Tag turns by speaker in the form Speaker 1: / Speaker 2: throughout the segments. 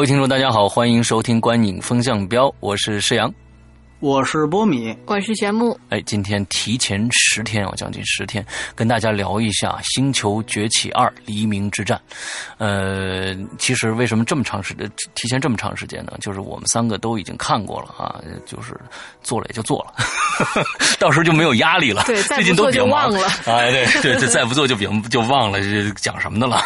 Speaker 1: 各位听众，大家好，欢迎收听《观影风向标》，我是施阳。
Speaker 2: 我是波米，
Speaker 3: 我是玄木。
Speaker 1: 哎，今天提前十天哦，将近十天，跟大家聊一下《星球崛起二：黎明之战》。呃，其实为什么这么长时间提前这么长时间呢？就是我们三个都已经看过了啊，就是做了也就做了，到时候就没有压力了。
Speaker 3: 对，
Speaker 1: 最近都比较
Speaker 3: 忘了。
Speaker 1: 哎，对对对，再不做就别就忘了讲什么的了。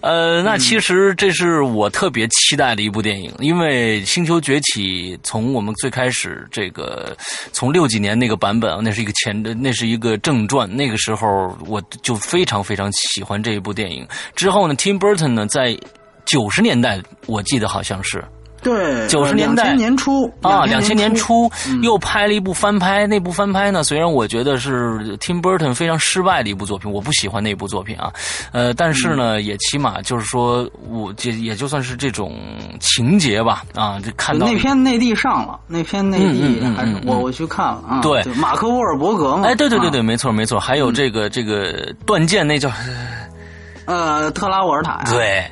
Speaker 1: 呃，那其实这是我特别期待的一部电影，因为《星球崛起》从从我们最开始这个，从六几年那个版本，那是一个前，那是一个正传。那个时候我就非常非常喜欢这一部电影。之后呢，Tim Burton 呢，在九十年代，我记得好像是。
Speaker 2: 对，
Speaker 1: 九十年代
Speaker 2: 年初
Speaker 1: 啊，
Speaker 2: 两
Speaker 1: 千年
Speaker 2: 初
Speaker 1: 又拍了一部翻拍。那部翻拍呢，虽然我觉得是 Tim Burton 非常失败的一部作品，我不喜欢那部作品啊。呃，但是呢，也起码就是说，我这也就算是这种情节吧啊。就看到
Speaker 2: 那篇内地上了，那篇内地还是我我去看了啊。
Speaker 1: 对，
Speaker 2: 马克沃尔伯格嘛。
Speaker 1: 哎，对对对对，没错没错。还有这个这个断剑，那叫
Speaker 2: 呃特拉沃尔塔呀。
Speaker 1: 对。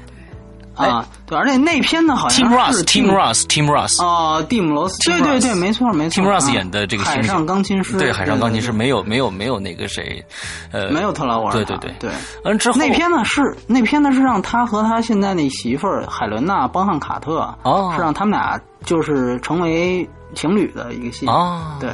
Speaker 2: 啊，对，而且那篇呢，好像
Speaker 1: 是 Tim
Speaker 2: Russ，Tim
Speaker 1: Russ
Speaker 2: 啊，蒂姆罗斯，对对对，没错没错
Speaker 1: ，Tim Russ 演的这个
Speaker 2: 海上钢琴师，
Speaker 1: 对，海上钢琴师没有没有没有那个谁，呃，
Speaker 2: 没有特劳沃尔，
Speaker 1: 对对对。
Speaker 2: 对，
Speaker 1: 嗯之后
Speaker 2: 那篇呢是那篇呢是让他和他现在那媳妇儿海伦娜邦汉卡特，
Speaker 1: 哦，
Speaker 2: 是让他们俩就是成为。情侣的一个戏
Speaker 1: 啊，
Speaker 2: 对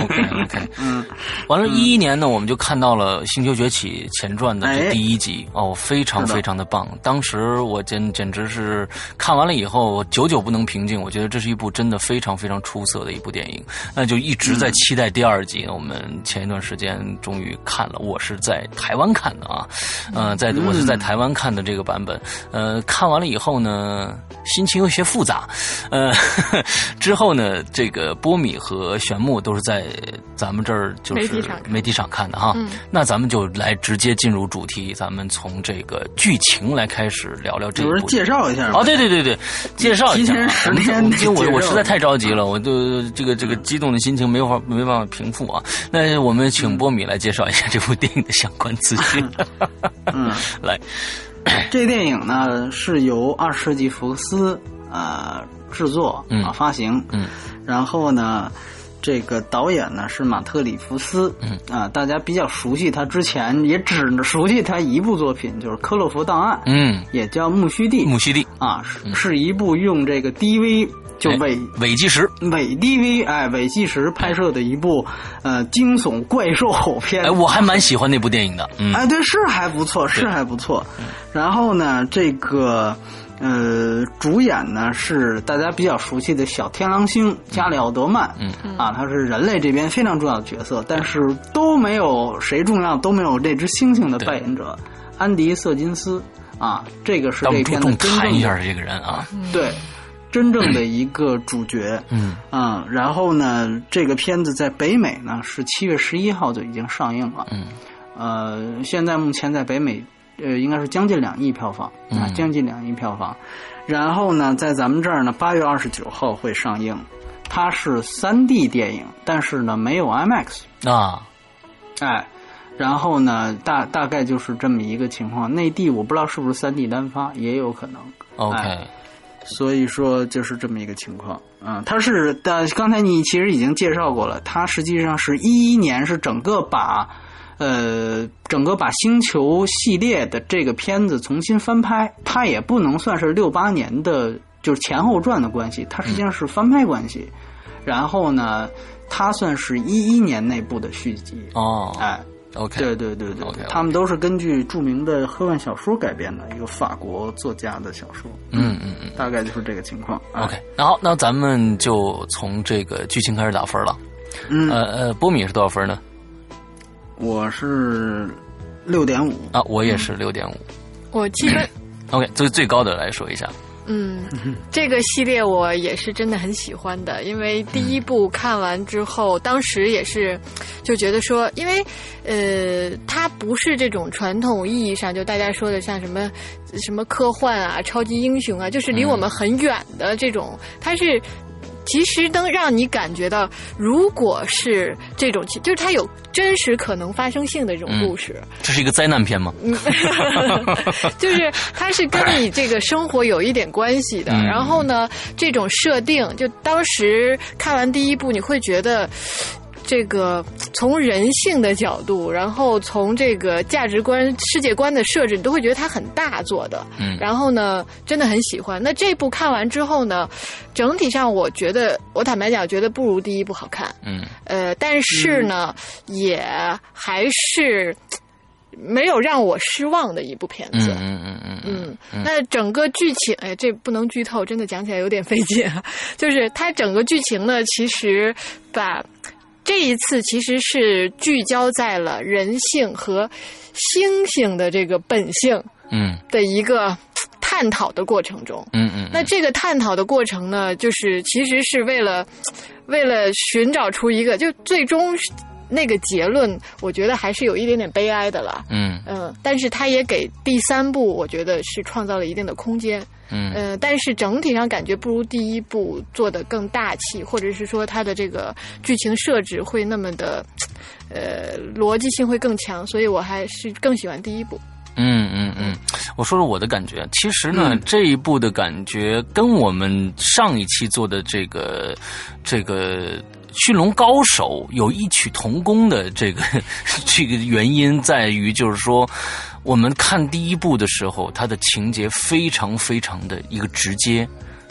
Speaker 1: ，OK OK，嗯，完了，一一年呢，我们就看到了《星球崛起》前传的这第一集，哦，非常非常的棒。当时我简简直是看完了以后，久久不能平静。我觉得这是一部真的非常非常出色的一部电影，那就一直在期待第二集。我们前一段时间终于看了，我是在台湾看的啊，嗯，在我是在台湾看的这个版本，呃，看完了以后呢，心情有些复杂，呃，之后呢。呃，这个波米和玄牧都是在咱们这儿就是媒体上看的哈。那咱们就来直接进入主题，咱们从这个剧情来开始聊聊这部。
Speaker 2: 介绍一下
Speaker 1: 哦，对对对对，介绍一下。
Speaker 2: 提前十天，
Speaker 1: 我我实在太着急了，我就这个这个激动的心情没法没办法平复啊。那我们请波米来介绍一下这部电影的相关资讯。
Speaker 2: 嗯，
Speaker 1: 来，
Speaker 2: 这电影呢是由二世纪福斯啊。制作啊，发行，
Speaker 1: 嗯，
Speaker 2: 然后呢，这个导演呢是马特里弗斯，
Speaker 1: 嗯。
Speaker 2: 啊，大家比较熟悉他之前也只熟悉他一部作品，就是《科洛弗档案》，
Speaker 1: 嗯，
Speaker 2: 也叫《木须地》，
Speaker 1: 木须地。
Speaker 2: 啊，是是一部用这个 DV 就伪
Speaker 1: 伪纪实
Speaker 2: 伪 DV 哎伪纪实拍摄的一部呃惊悚怪兽片，
Speaker 1: 哎，我还蛮喜欢那部电影的，
Speaker 2: 哎，对，是还不错，是还不错，然后呢，这个。呃，主演呢是大家比较熟悉的小天狼星加里奥德曼，
Speaker 1: 嗯。
Speaker 2: 啊，他是人类这边非常重要的角色，但是都没有谁重要，都没有这只猩猩的扮演者安迪瑟金斯。啊，这个是这片的真正
Speaker 1: 一下这个人啊，
Speaker 2: 对，真正的一个主角，
Speaker 1: 嗯。
Speaker 2: 啊，然后呢，这个片子在北美呢是七月十一号就已经上映了，
Speaker 1: 嗯，
Speaker 2: 呃，现在目前在北美。呃，应该是将近两亿票房啊，将近两亿票房。然后呢，在咱们这儿呢，八月二十九号会上映。它是三 D 电影，但是呢没有 IMAX
Speaker 1: 啊。
Speaker 2: 哎，然后呢，大大概就是这么一个情况。内地我不知道是不是三 D 单发，也有可能。
Speaker 1: OK，
Speaker 2: 所以说就是这么一个情况。嗯，它是的，刚才你其实已经介绍过了，它实际上是一一年是整个把。呃，整个把星球系列的这个片子重新翻拍，它也不能算是六八年的，就是前后传的关系，它实际上是翻拍关系。然后呢，它算是一一年内部的续集。
Speaker 1: 哦，
Speaker 2: 哎
Speaker 1: ，OK，
Speaker 2: 对对对对他们都是根据著名的科幻小说改编的一个法国作家的小说。
Speaker 1: 嗯嗯嗯，
Speaker 2: 大概就是这个情况。
Speaker 1: OK，那好，那咱们就从这个剧情开始打分了。
Speaker 2: 嗯，
Speaker 1: 呃呃，波米是多少分呢？
Speaker 2: 我是六点五
Speaker 1: 啊，我也是六点五，
Speaker 3: 我七分。
Speaker 1: OK，最最高的来说一下，
Speaker 3: 嗯，这个系列我也是真的很喜欢的，因为第一部看完之后，当时也是就觉得说，因为呃，它不是这种传统意义上就大家说的像什么什么科幻啊、超级英雄啊，就是离我们很远的这种，它是。其实能让你感觉到，如果是这种，就是它有真实可能发生性的这种故事。
Speaker 1: 这是一个灾难片吗？
Speaker 3: 就是它是跟你这个生活有一点关系的。然后呢，这种设定，就当时看完第一部，你会觉得。这个从人性的角度，然后从这个价值观、世界观的设置，你都会觉得它很大做的。
Speaker 1: 嗯。
Speaker 3: 然后呢，真的很喜欢。那这部看完之后呢，整体上我觉得，我坦白讲，觉得不如第一部好看。
Speaker 1: 嗯。
Speaker 3: 呃，但是呢，也还是没有让我失望的一部片子。
Speaker 1: 嗯嗯嗯嗯。
Speaker 3: 嗯。那整个剧情，哎，这不能剧透，真的讲起来有点费劲。就是它整个剧情呢，其实把。这一次其实是聚焦在了人性和猩猩的这个本性，
Speaker 1: 嗯，
Speaker 3: 的一个探讨的过程中，
Speaker 1: 嗯嗯，
Speaker 3: 那这个探讨的过程呢，就是其实是为了为了寻找出一个，就最终那个结论，我觉得还是有一点点悲哀的了，
Speaker 1: 嗯。
Speaker 3: 嗯，但是他也给第三部，我觉得是创造了一定的空间。
Speaker 1: 嗯，
Speaker 3: 但是整体上感觉不如第一部做的更大气，或者是说它的这个剧情设置会那么的，呃，逻辑性会更强，所以我还是更喜欢第一部。
Speaker 1: 嗯嗯嗯，我说说我的感觉，其实呢，这一部的感觉跟我们上一期做的这个这个。驯龙高手有异曲同工的这个 这个原因在于，就是说，我们看第一部的时候，它的情节非常非常的一个直接。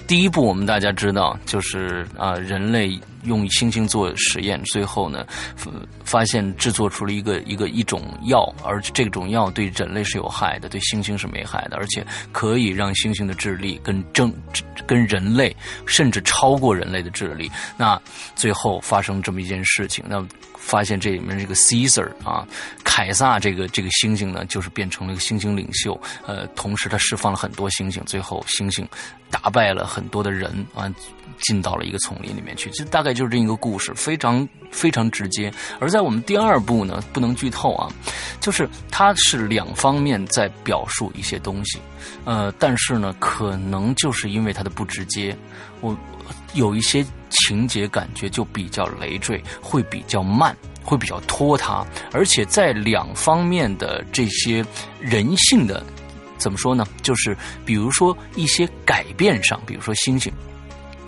Speaker 1: 第一部我们大家知道，就是啊，人类。用猩猩做实验，最后呢，发现制作出了一个一个一种药，而这种药对人类是有害的，对猩猩是没害的，而且可以让猩猩的智力跟正跟人类甚至超过人类的智力。那最后发生这么一件事情，那发现这里面这个 Caesar 啊，凯撒这个这个猩猩呢，就是变成了一个猩猩领袖。呃，同时他释放了很多猩猩，最后猩猩打败了很多的人啊。进到了一个丛林里面去，其实大概就是这一个故事，非常非常直接。而在我们第二部呢，不能剧透啊，就是它是两方面在表述一些东西，呃，但是呢，可能就是因为它的不直接，我有一些情节感觉就比较累赘，会比较慢，会比较拖沓，而且在两方面的这些人性的怎么说呢？就是比如说一些改变上，比如说猩猩。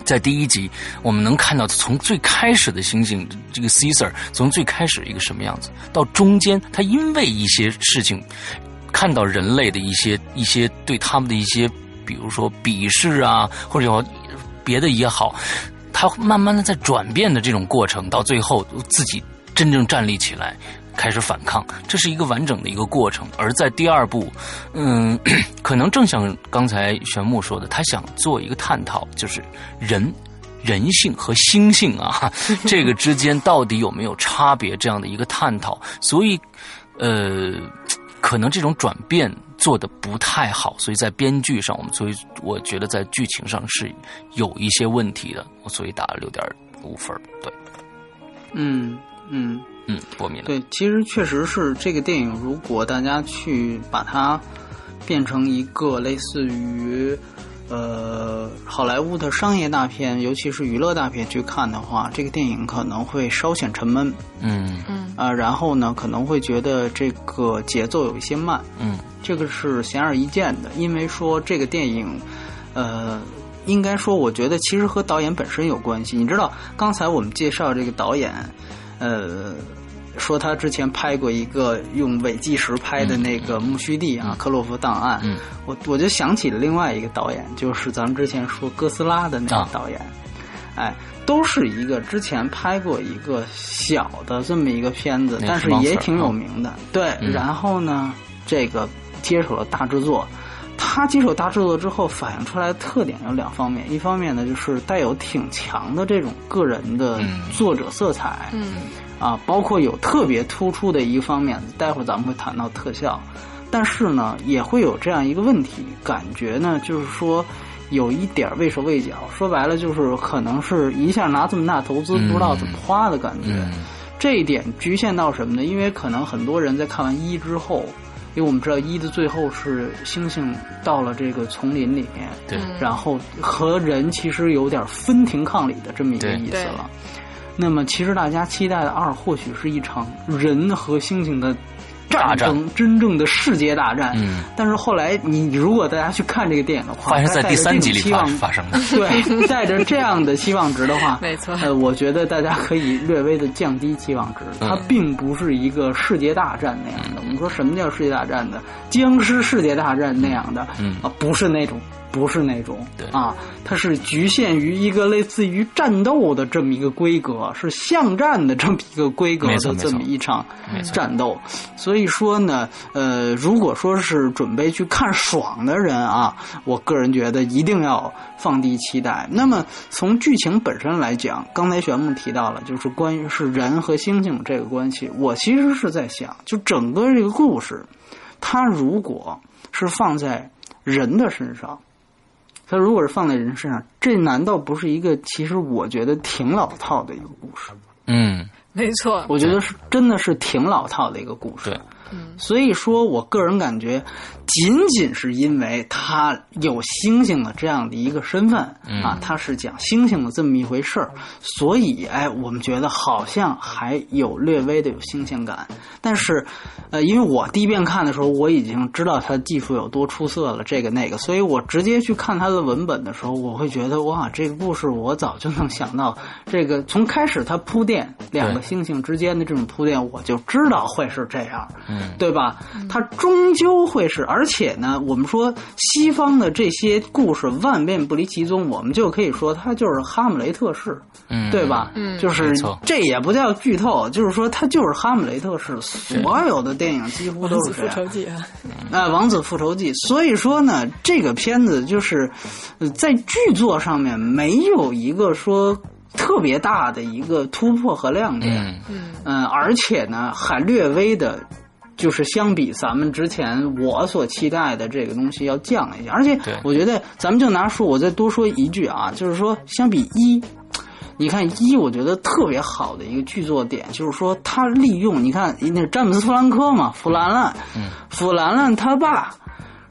Speaker 1: 在第一集，我们能看到从最开始的猩猩这个 Caesar 从最开始一个什么样子，到中间他因为一些事情，看到人类的一些一些对他们的一些，比如说鄙视啊，或者有别的也好，他慢慢的在转变的这种过程，到最后自己真正站立起来。开始反抗，这是一个完整的一个过程。而在第二部，嗯，可能正像刚才玄木说的，他想做一个探讨，就是人、人性和心性啊，这个之间到底有没有差别这样的一个探讨。所以，呃，可能这种转变做的不太好，所以在编剧上，我们所以我觉得在剧情上是有一些问题的，所以打了六点五分。对，
Speaker 2: 嗯嗯。
Speaker 1: 嗯，过敏。
Speaker 2: 对，其实确实是这个电影，如果大家去把它变成一个类似于呃好莱坞的商业大片，尤其是娱乐大片去看的话，这个电影可能会稍显沉闷。
Speaker 1: 嗯
Speaker 3: 嗯
Speaker 2: 啊，然后呢，可能会觉得这个节奏有一些慢。
Speaker 1: 嗯，
Speaker 2: 这个是显而易见的，因为说这个电影，呃，应该说，我觉得其实和导演本身有关系。你知道，刚才我们介绍这个导演。呃，说他之前拍过一个用伪纪实拍的那个《木须地》啊，《克洛夫档案》。
Speaker 1: 嗯，
Speaker 2: 我我就想起了另外一个导演，就是咱们之前说哥斯拉的那个导演。哎，都是一个之前拍过一个小的这么一个片子，但是也挺有名的。对，然后呢，这个接手了大制作。他接手大制作之后，反映出来的特点有两方面，一方面呢就是带有挺强的这种个人的作者色彩，
Speaker 3: 嗯，
Speaker 2: 啊，包括有特别突出的一个方面，待会儿咱们会谈到特效，但是呢，也会有这样一个问题，感觉呢就是说有一点畏手畏脚。说白了，就是可能是一下拿这么大投资，不知道怎么花的感觉。这一点局限到什么呢？因为可能很多人在看完一之后，因为我们知道一的最后是猩猩到了这个丛林里面，
Speaker 1: 对，
Speaker 2: 然后和人其实有点分庭抗礼的这么一个意思了。那么，其实大家期待的二，或许是一场人和猩猩的战争，真正的世界大战。
Speaker 1: 嗯。
Speaker 2: 但是后来，你如果大家去看这个电影的话，
Speaker 1: 发生在第三集里发生的。
Speaker 2: 对，带着这样的期望值的话，
Speaker 3: 没错。
Speaker 2: 呃，我觉得大家可以略微的降低期望值。它并不是一个世界大战那样的。我们说什么叫世界大战的？僵尸世界大战那样的？
Speaker 1: 嗯
Speaker 2: 啊，不是那种。不是那种
Speaker 1: 对
Speaker 2: 啊，它是局限于一个类似于战斗的这么一个规格，是巷战的这么一个规格的这么一场战斗。所以说呢，呃，如果说是准备去看爽的人啊，我个人觉得一定要放低期待。那么从剧情本身来讲，刚才玄木提到了，就是关于是人和猩猩这个关系，我其实是在想，就整个这个故事，它如果是放在人的身上。他如果是放在人身上，这难道不是一个其实我觉得挺老套的一个故事？
Speaker 1: 嗯，
Speaker 3: 没错，
Speaker 2: 我觉得是真的是挺老套的一个故事。
Speaker 1: 对。
Speaker 2: 所以说我个人感觉，仅仅是因为他有星星的这样的一个身份啊，他是讲星星的这么一回事儿，所以哎，我们觉得好像还有略微的有新鲜感。但是，呃，因为我第一遍看的时候，我已经知道他的技术有多出色了，这个那个，所以我直接去看他的文本的时候，我会觉得哇，这个故事我早就能想到，这个从开始他铺垫两个星星之间的这种铺垫，我就知道会是这样。对吧？它终究会是，而且呢，我们说西方的这些故事万变不离其宗，我们就可以说它就是哈姆雷特式，
Speaker 1: 嗯，
Speaker 2: 对吧？
Speaker 3: 嗯，
Speaker 2: 就是这也不叫剧透，就是说它就是哈姆雷特式，所有的电影几乎都是
Speaker 3: 复仇记啊，
Speaker 2: 啊，王子复仇记。所以说呢，这个片子就是在剧作上面没有一个说特别大的一个突破和亮点，
Speaker 3: 嗯
Speaker 2: 嗯，而且呢，还略微的。就是相比咱们之前我所期待的这个东西要降一下，而且我觉得咱们就拿书，我再多说一句啊，就是说相比一，你看一，我觉得特别好的一个剧作点，就是说他利用你看那詹姆斯·弗兰科嘛，弗兰兰，弗兰兰他爸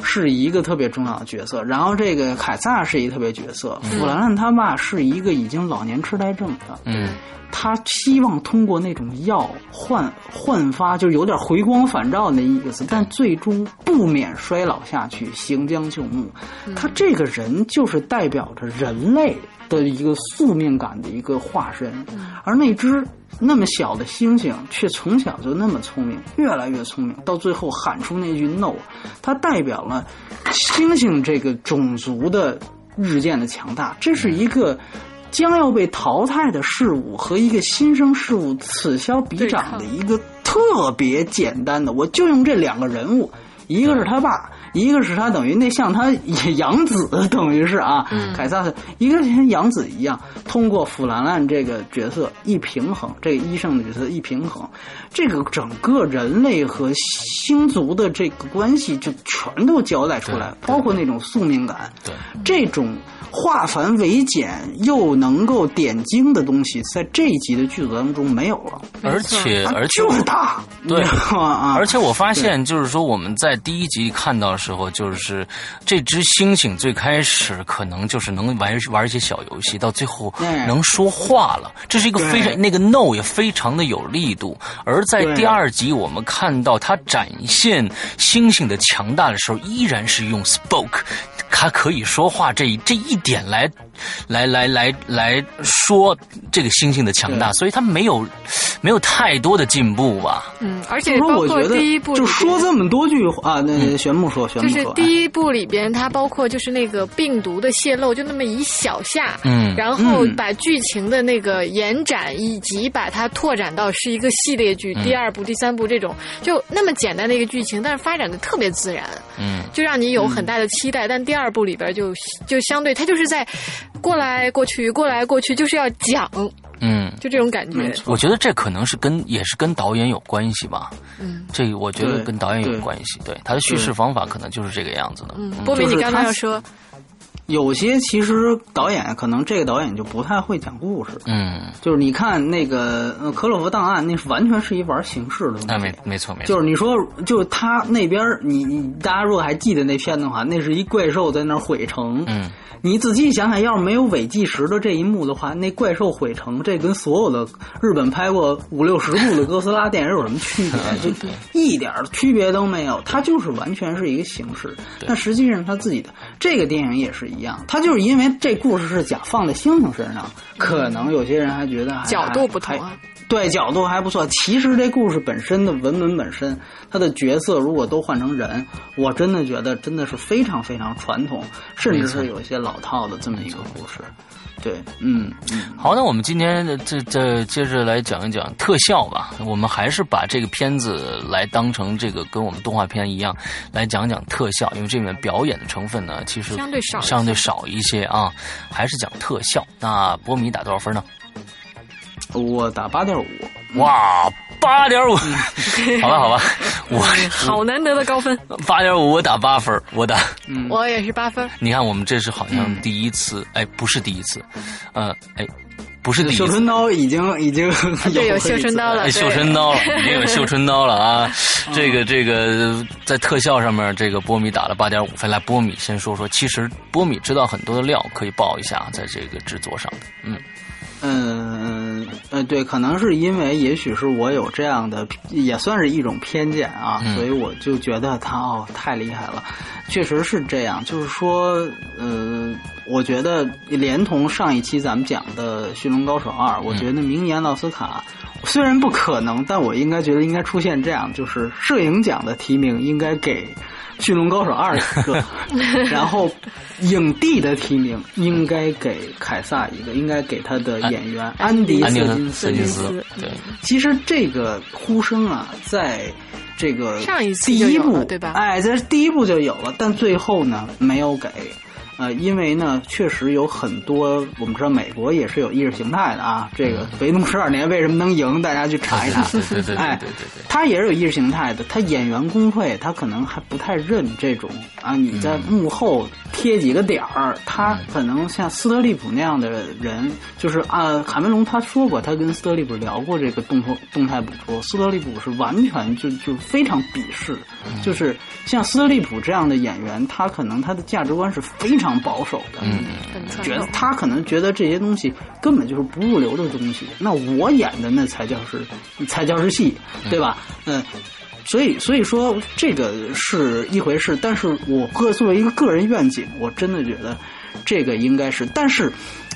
Speaker 2: 是一个特别重要的角色，然后这个凯撒是一个特别角色，弗兰兰他爸是一个已经老年痴呆症的，
Speaker 1: 嗯。
Speaker 2: 他希望通过那种药焕焕发，就是有点回光返照那意思，但最终不免衰老下去，行将就木。他这个人就是代表着人类的一个宿命感的一个化身，而那只那么小的猩猩却从小就那么聪明，越来越聪明，到最后喊出那句 “no”，它代表了猩猩这个种族的日渐的强大。这是一个。将要被淘汰的事物和一个新生事物此消彼长的一个特别简单的，我就用这两个人物，一个是他爸，一个是他等于那像他 养子，等于是啊，凯撒，一个像养子一样，通过弗兰兰这个角色一平衡，这个医生的角色一平衡，这个整个人类和星族的这个关系就全都交代出来，包括那种宿命感，
Speaker 1: 对
Speaker 2: 这种。化繁为简又能够点睛的东西，在这一集的剧组当中没有了。
Speaker 1: 而且，而且
Speaker 2: 就是大，
Speaker 1: 对
Speaker 2: 啊！
Speaker 1: 而且我发现，就是说我们在第一集看到的时候，就是这只猩猩最开始可能就是能玩玩一些小游戏，到最后能说话了。这是一个非常那个 no 也非常的有力度。而在第二集，我们看到它展现猩猩的强大的时候，依然是用 spoke。它可以说话，这这一点来，来来来来说这个星星的强大，所以他没有没有太多的进步吧。
Speaker 3: 嗯，而且
Speaker 2: 包括
Speaker 3: 第一部
Speaker 2: 就说这么多句话，那玄木说，玄木
Speaker 3: 说，就是第一部里边，它包括就是那个病毒的泄露，就那么一小下，
Speaker 1: 嗯，
Speaker 3: 然后把剧情的那个延展以及把它拓展到是一个系列剧，第二部、第三部这种就那么简单的一个剧情，但是发展的特别自然，
Speaker 1: 嗯，
Speaker 3: 就让你有很大的期待，但第二。部里边就就相对，它就是在过来过去，过来过去，就是要讲，
Speaker 1: 嗯，
Speaker 3: 就这种感觉。
Speaker 1: 我觉得这可能是跟也是跟导演有关系吧。
Speaker 3: 嗯，
Speaker 1: 这我觉得跟导演有关系。对他的叙事方法可能就是这个样子的。
Speaker 3: 嗯，波比，你刚刚要说，
Speaker 2: 有些其实导演可能这个导演就不太会讲故事，
Speaker 1: 嗯，
Speaker 2: 就是你看那个《克洛弗档案》，那是完全是一玩形式的东西。
Speaker 1: 啊没没错没错，
Speaker 2: 就是你说，就是他那边你你大家如果还记得那片的话，那是一怪兽在那毁城，
Speaker 1: 嗯。
Speaker 2: 你仔细想想，要是没有伪计时的这一幕的话，那怪兽毁城，这跟所有的日本拍过五六十部的哥斯拉电影有什么区别？就一点区别都没有，它就是完全是一个形式。但实际上他自己的这个电影也是一样，他就是因为这故事是讲放在猩猩身上，可能有些人还觉得
Speaker 3: 角度不同。
Speaker 2: 对角度还不错，其实这故事本身的文本本身，它的角色如果都换成人，我真的觉得真的是非常非常传统，甚至是有一些老套的这么一个故事。对，嗯嗯。
Speaker 1: 好，那我们今天这这接着来讲一讲特效吧。我们还是把这个片子来当成这个跟我们动画片一样来讲讲特效，因为这里面表演的成分呢，其实
Speaker 3: 相对少，
Speaker 1: 相对少一些啊，还是讲特效。那波米打多少分呢？
Speaker 2: 我打八点五，
Speaker 1: 哇，八点五，好吧，好吧，我
Speaker 3: 好难得的高分，
Speaker 1: 八点五，我打八分，我打，
Speaker 3: 我也是八分。
Speaker 1: 你看，我们这是好像第一次，哎，不是第一次，呃，哎，不是第一次。
Speaker 2: 绣春刀已经已经
Speaker 3: 有绣春刀了，
Speaker 1: 绣春刀了，已经有绣春刀了啊！这个这个在特效上面，这个波米打了八点五分。来，波米先说说，其实波米知道很多的料，可以爆一下，在这个制作上。的，嗯。
Speaker 2: 嗯呃对，可能是因为也许是我有这样的，也算是一种偏见啊，所以我就觉得他哦太厉害了，确实是这样。就是说，呃，我觉得连同上一期咱们讲的《驯龙高手二》，我觉得明年奥斯卡虽然不可能，但我应该觉得应该出现这样，就是摄影奖的提名应该给。《驯龙高手二》一个，然后影帝的提名应该给凯撒一个，应该给他的演员安迪·
Speaker 1: 斯金斯。对，
Speaker 2: 其实这个呼声啊，在这个
Speaker 3: 上一次
Speaker 2: 第一部
Speaker 3: 对吧？
Speaker 2: 哎，在第一部就有了，但最后呢，没有给。呃，因为呢，确实有很多，我们知道美国也是有意识形态的啊。这个《肥农十二年》为什么能赢？大家去查一查。
Speaker 1: 哎，
Speaker 2: 他也是有意识形态的。他演员工会，他可能还不太认这种啊。你在幕后贴几个点儿，他可能像斯特利普那样的人，就是啊，卡梅隆他说过，他跟斯特利普聊过这个动作动态捕捉，斯特利普是完全就就非常鄙视，就是像斯特利普这样的演员，他可能他的价值观是非常。非常保守的，
Speaker 1: 嗯，
Speaker 2: 觉得他可能觉得这些东西根本就是不入流的东西。那我演的那才叫是才叫是戏，对吧？嗯，所以所以说这个是一回事。但是我个作为一个个人愿景，我真的觉得这个应该是，但是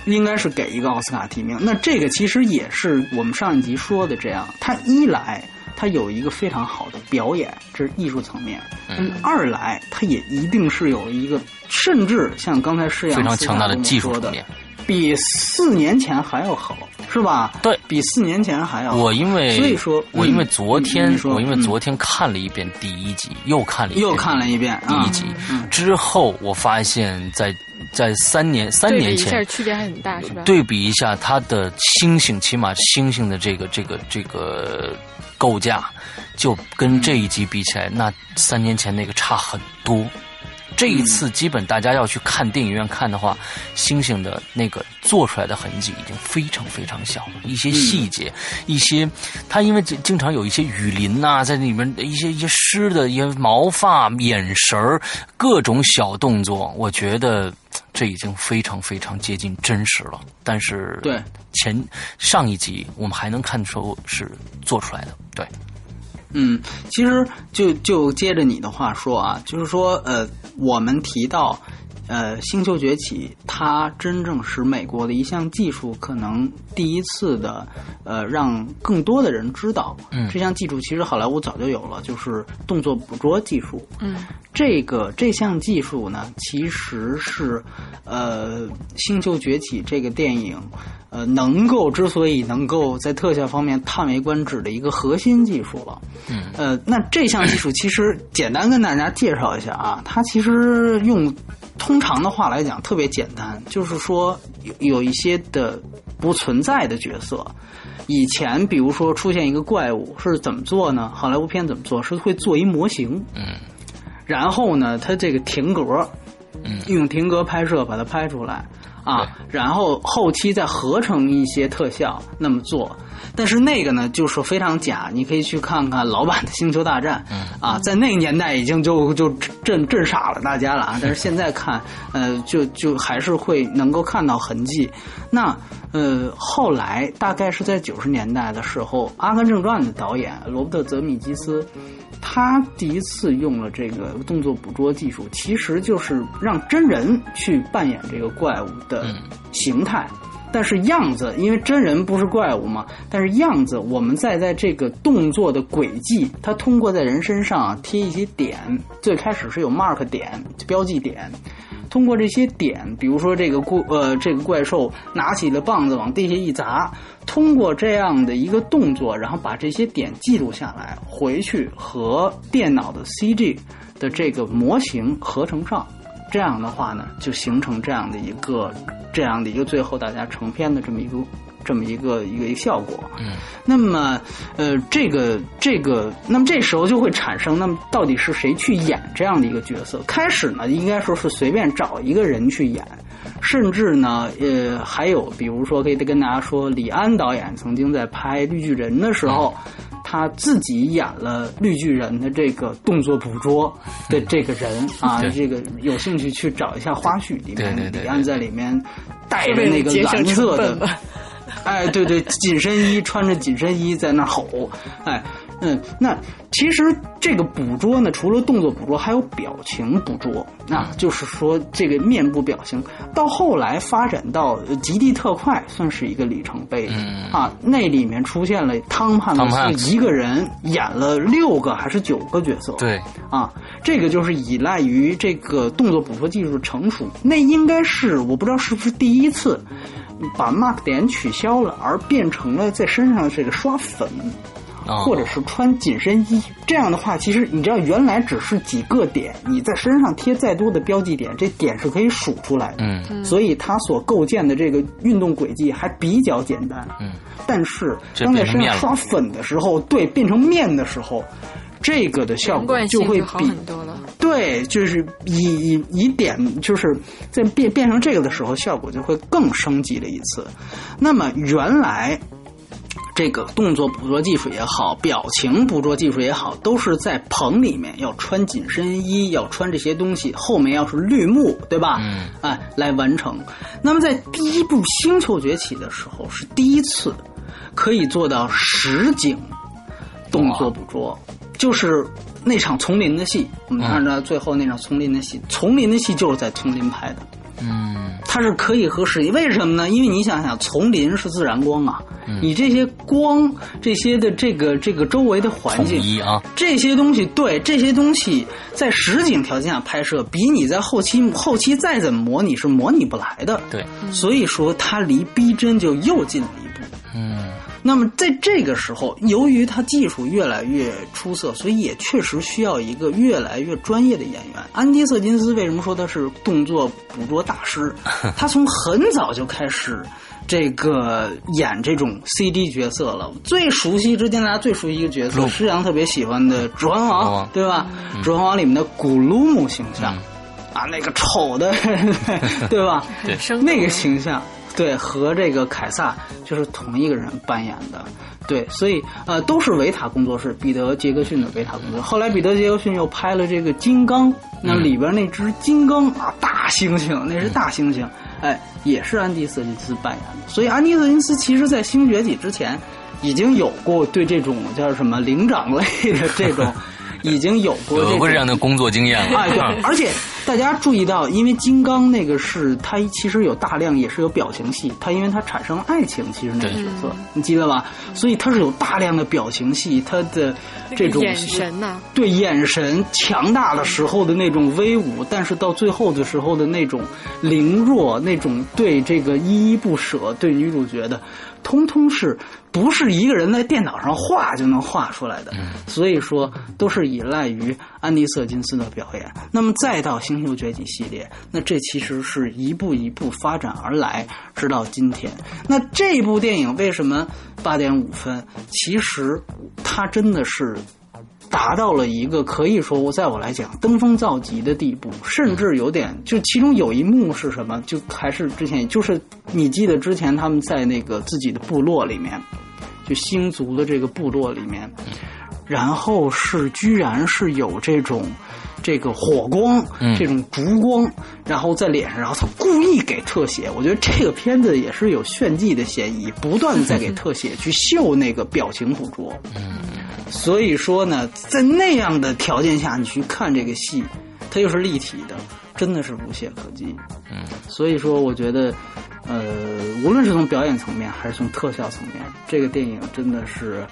Speaker 2: 应该是给一个奥斯卡提名。那这个其实也是我们上一集说的这样。他一来。他有一个非常好的表演，这是艺术层面。
Speaker 1: 嗯，
Speaker 2: 二来，它也一定是有一个，甚至像刚才施洋
Speaker 1: 非常强大的技术
Speaker 2: 层面，比四年前还要好，是吧？
Speaker 1: 对
Speaker 2: 比四年前还要。
Speaker 1: 我因为
Speaker 2: 所以说，
Speaker 1: 我因为昨天，我因为昨天看了一遍第一集，又看了一遍
Speaker 2: 又看了一遍
Speaker 1: 第一集之后，我发现，在在三年三年前，
Speaker 3: 区别还很大，是吧？
Speaker 1: 对比一下他的星星，起码星星的这个这个这个。构架就跟这一集比起来，那三年前那个差很多。这一次基本大家要去看电影院看的话，星星的那个做出来的痕迹已经非常非常小了。一些细节，一些他因为经常有一些雨林呐，在里面一些一些湿的一些毛发、眼神儿、各种小动作，我觉得这已经非常非常接近真实了。但是
Speaker 2: 对
Speaker 1: 前上一集我们还能看出是做出来的，对。
Speaker 2: 嗯，其实就就接着你的话说啊，就是说，呃，我们提到，呃，《星球崛起》它真正使美国的一项技术可能第一次的，呃，让更多的人知道，
Speaker 1: 嗯，
Speaker 2: 这项技术其实好莱坞早就有了，就是动作捕捉技术，
Speaker 3: 嗯，
Speaker 2: 这个这项技术呢，其实是，呃，《星球崛起》这个电影。呃，能够之所以能够在特效方面叹为观止的一个核心技术了，
Speaker 1: 嗯，
Speaker 2: 呃，那这项技术其实简单跟大家介绍一下啊，它其实用通常的话来讲特别简单，就是说有有一些的不存在的角色，以前比如说出现一个怪物是怎么做呢？好莱坞片怎么做？是会做一模型，
Speaker 1: 嗯，
Speaker 2: 然后呢，它这个停格。
Speaker 1: 嗯，
Speaker 2: 用停格拍摄把它拍出来啊，然后后期再合成一些特效那么做。但是那个呢，就是非常假。你可以去看看老版的《星球大战》，啊，在那个年代已经就就震震傻了大家了啊。但是现在看，呃，就就还是会能够看到痕迹。那呃，后来大概是在九十年代的时候，《阿甘正传》的导演罗伯特·泽米基斯，他第一次用了这个动作捕捉技术，其实就是让真人去扮演这个怪物的形态。但是样子，因为真人不是怪物嘛，但是样子，我们再在这个动作的轨迹，它通过在人身上贴一些点，最开始是有 mark 点标记点，通过这些点，比如说这个怪呃这个怪兽拿起了棒子往地下一砸，通过这样的一个动作，然后把这些点记录下来，回去和电脑的 CG 的这个模型合成上。这样的话呢，就形成这样的一个，这样的一个最后大家成片的这么一个，这么一个一个一个效果。
Speaker 1: 嗯。
Speaker 2: 那么，呃，这个这个，那么这时候就会产生，那么到底是谁去演这样的一个角色？开始呢，应该说是随便找一个人去演，甚至呢，呃，还有比如说，可以跟大家说，李安导演曾经在拍《绿巨人》的时候。他自己演了绿巨人的这个动作捕捉的这个人啊，这个有兴趣去找一下花絮，里面李安在里面带着那个蓝色的，哎，对对，紧身衣穿着紧身衣在那吼，哎。嗯，那其实这个捕捉呢，除了动作捕捉，还有表情捕捉。那就是说，这个面部表情到后来发展到极地特快，算是一个里程碑。
Speaker 1: 嗯
Speaker 2: 啊，那里面出现了汤汉斯一个人演了六个还是九个角色？
Speaker 1: 对
Speaker 2: 啊，这个就是依赖于这个动作捕捉技术成熟。那应该是我不知道是不是第一次把 mark 点取消了，而变成了在身上这个刷粉。或者是穿紧身衣，这样的话，其实你知道，原来只是几个点，你在身上贴再多的标记点，这点是可以数出来的。
Speaker 1: 嗯，
Speaker 2: 所以它所构建的这个运动轨迹还比较简单。
Speaker 1: 嗯，
Speaker 2: 但是当在身上刷粉的时候，对，变成面的时候，这个的效果就会比对，就是以以以点，就是在变变成这个的时候，效果就会更升级了一次。那么原来。这个动作捕捉技术也好，表情捕捉技术也好，都是在棚里面要穿紧身衣，要穿这些东西，后面要是绿幕，对吧？
Speaker 1: 嗯，
Speaker 2: 哎，来完成。那么在第一部《星球崛起》的时候，是第一次可以做到实景动作捕捉，就是那场丛林的戏。我们看到最后那场丛林的戏，丛林的戏就是在丛林拍的。
Speaker 1: 嗯，
Speaker 2: 它是可以和实际，为什么呢？因为你想想，丛林是自然光啊，你这些光，这些的这个这个周围的环境
Speaker 1: 啊，
Speaker 2: 这些东西，对这些东西，在实景条件下拍摄，比你在后期后期再怎么模拟是模拟不来的。
Speaker 1: 对，
Speaker 2: 所以说它离逼真就又近了一步。
Speaker 1: 嗯。
Speaker 2: 那么在这个时候，由于他技术越来越出色，所以也确实需要一个越来越专业的演员。安迪·瑟金斯为什么说他是动作捕捉大师？他从很早就开始这个演这种 CD 角色了。最熟悉之前大家最熟悉一个角色，施洋特别喜欢的《指环王》，对吧？《指环王》里面的古鲁姆形象啊，那个丑的，对吧？
Speaker 1: 对，
Speaker 2: 那个形象。对，和这个凯撒就是同一个人扮演的，对，所以呃都是维塔工作室，彼得杰克逊的维塔工作室。后来彼得杰克逊又拍了这个金刚，那里边那只金刚啊，大猩猩，那是大猩猩，哎，也是安迪·瑟金斯扮演的。所以安迪·瑟金斯其实在《星崛起》之前已经有过对这种叫什么灵长类的这种。已经有过
Speaker 1: 有过这样的工作经验了，
Speaker 2: 哎，对，而且大家注意到，因为金刚那个是它其实有大量也是有表情戏，它因为它产生了爱情，其实那个角色你记得吧？所以它是有大量的表情戏，它的这种
Speaker 3: 眼神呐，
Speaker 2: 对眼神强大的时候的那种威武，但是到最后的时候的那种凌弱，那种对这个依依不舍，对女主角的。通通是不是一个人在电脑上画就能画出来的？所以说都是依赖于安迪·瑟金斯的表演。那么再到《星球崛起》系列，那这其实是一步一步发展而来，直到今天。那这部电影为什么八点五分？其实它真的是达到了一个可以说我在我来讲登峰造极的地步，甚至有点就其中有一幕是什么？就还是之前就是你记得之前他们在那个自己的部落里面，就星族的这个部落里面，然后是居然是有这种。这个火光，这种烛光，然后在脸上，然后他故意给特写。我觉得这个片子也是有炫技的嫌疑，不断在给特写去秀那个表情捕捉。嗯所以说呢，在那样的条件下，你去看这个戏，它又是立体的，真的是无懈可击。
Speaker 1: 嗯，
Speaker 2: 所以说，我觉得，呃，无论是从表演层面还是从特效层面，这个电影真的是。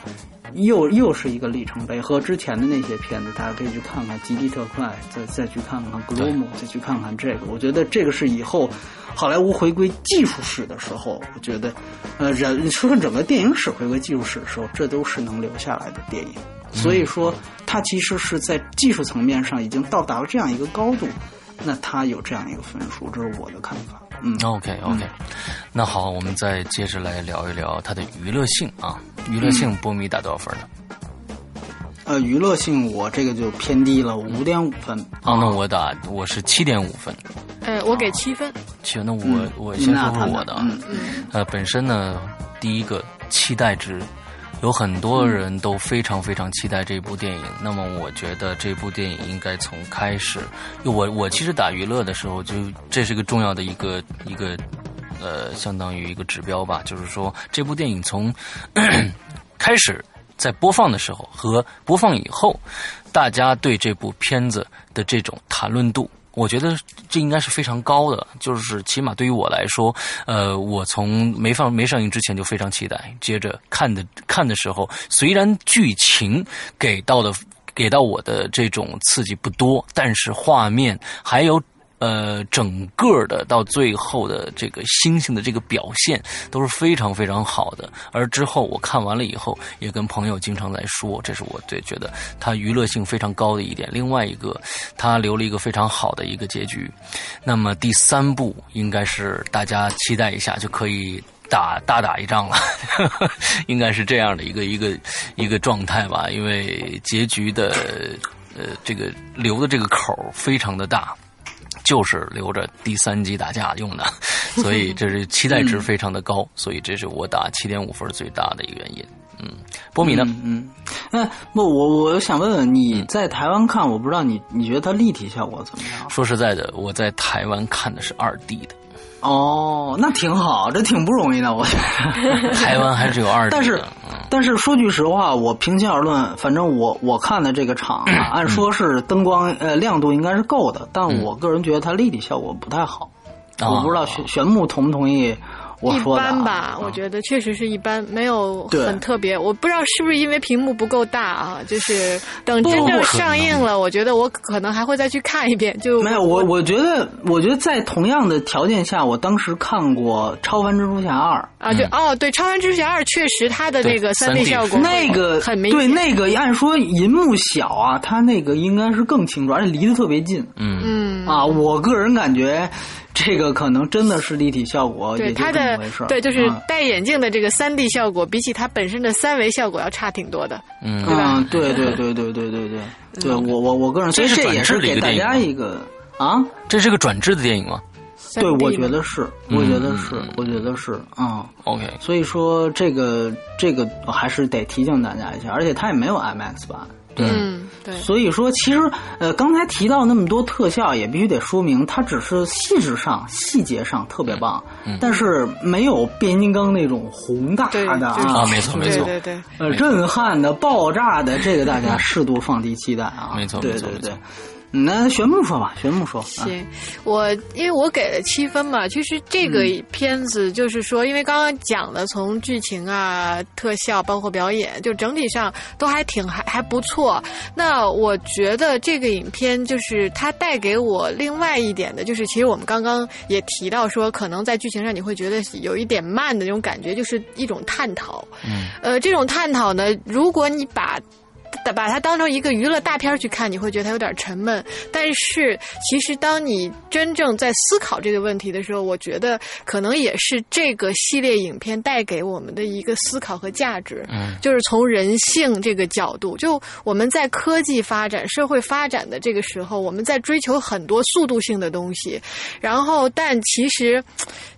Speaker 2: 又又是一个里程碑，和之前的那些片子，大家可以去看看《极地特快》，再再去看看《Gloom》，再去看看这个。我觉得这个是以后好莱坞回归技术史的时候，我觉得，呃，人说整个电影史回归技术史的时候，这都是能留下来的电影。所以说，它其实是在技术层面上已经到达了这样一个高度，那它有这样一个分数，这是我的看法。嗯
Speaker 1: ，OK OK，那好，我们再接着来聊一聊它的娱乐性啊。娱乐性，波米打多少分呢？
Speaker 2: 呃，娱乐性我这个就偏低了，五点五分。
Speaker 1: 啊，那我打我是七点五分。
Speaker 3: 呃，我给七分。
Speaker 1: 行，那我我先说说我的。嗯嗯。呃，本身呢，第一个期待值，有很多人都非常非常期待这部电影。那么，我觉得这部电影应该从开始，我我其实打娱乐的时候，就这是个重要的一个一个。呃，相当于一个指标吧，就是说这部电影从 开始在播放的时候和播放以后，大家对这部片子的这种谈论度，我觉得这应该是非常高的。就是起码对于我来说，呃，我从没放没上映之前就非常期待，接着看的看的时候，虽然剧情给到的给到我的这种刺激不多，但是画面还有。呃，整个的到最后的这个星星的这个表现都是非常非常好的。而之后我看完了以后，也跟朋友经常在说，这是我最觉得它娱乐性非常高的一点。另外一个，它留了一个非常好的一个结局。那么第三部应该是大家期待一下就可以打大打一仗了，应该是这样的一个一个一个状态吧。因为结局的呃这个留的这个口非常的大。就是留着第三集打架用的，所以这是期待值非常的高，所以这是我打七点五分最大的一个原因。嗯，波米呢？
Speaker 2: 嗯，那不，我我想问问你在台湾看，我不知道你你觉得它立体效果怎么样？
Speaker 1: 说实在的，我在台湾看的是二 D 的。
Speaker 2: 哦，那挺好，这挺不容易的，我觉得。
Speaker 1: 台湾还是有二
Speaker 2: 但是，但是说句实话，我平心而论，反正我我看的这个场啊，按说是灯光呃亮度应该是够的，但我个人觉得它立体效果不太好。我不知道玄玄木同不同意。
Speaker 3: 一般吧，我觉得确实是一般，没有很特别。我不知道是不是因为屏幕不够大啊？就是等真正上映了，我觉得我可能还会再去看一遍。就
Speaker 2: 没有我，我觉得，我觉得在同样的条件下，我当时看过《超凡蜘蛛侠二》
Speaker 3: 啊，对哦，对，《超凡蜘蛛侠二》确实它的那个三 D 效果
Speaker 2: 那个
Speaker 3: 很明显。
Speaker 2: 对，那个按说银幕小啊，它那个应该是更清楚，而且离得特别近。
Speaker 1: 嗯
Speaker 3: 嗯
Speaker 2: 啊，我个人感觉。这个可能真的是立体效果，
Speaker 3: 对它的对，就是戴眼镜的这个三 D 效果，比起它本身的三维效果要差挺多的，
Speaker 1: 嗯，
Speaker 3: 对吧？
Speaker 2: 对对对对对对对，对我我我个人，所以这也是给大家一个啊，
Speaker 1: 这是个转制的电影吗？
Speaker 2: 对，我觉得是，我觉得是，我觉得是啊。
Speaker 1: OK，
Speaker 2: 所以说这个这个还是得提醒大家一下，而且它也没有 IMAX 版。
Speaker 3: 嗯，对，
Speaker 2: 所以说其实呃，刚才提到那么多特效，也必须得说明它只是细致上、细节上特别棒，但是没有变形金刚那种宏大的
Speaker 1: 啊，没错没错，
Speaker 3: 对对，
Speaker 2: 呃，震撼的、爆炸的，这个大家适度放低期待啊，
Speaker 1: 没错
Speaker 2: 没错没错。那玄木说吧，玄木说。
Speaker 3: 行，我因为我给了七分嘛，其实这个片子就是说，因为刚刚讲了从剧情啊、特效，包括表演，就整体上都还挺还还不错。那我觉得这个影片就是它带给我另外一点的，就是其实我们刚刚也提到说，可能在剧情上你会觉得有一点慢的那种感觉，就是一种探讨。
Speaker 1: 嗯。
Speaker 3: 呃，这种探讨呢，如果你把把它当成一个娱乐大片去看，你会觉得它有点沉闷。但是，其实当你真正在思考这个问题的时候，我觉得可能也是这个系列影片带给我们的一个思考和价值。
Speaker 1: 嗯，
Speaker 3: 就是从人性这个角度，就我们在科技发展、社会发展的这个时候，我们在追求很多速度性的东西，然后但其实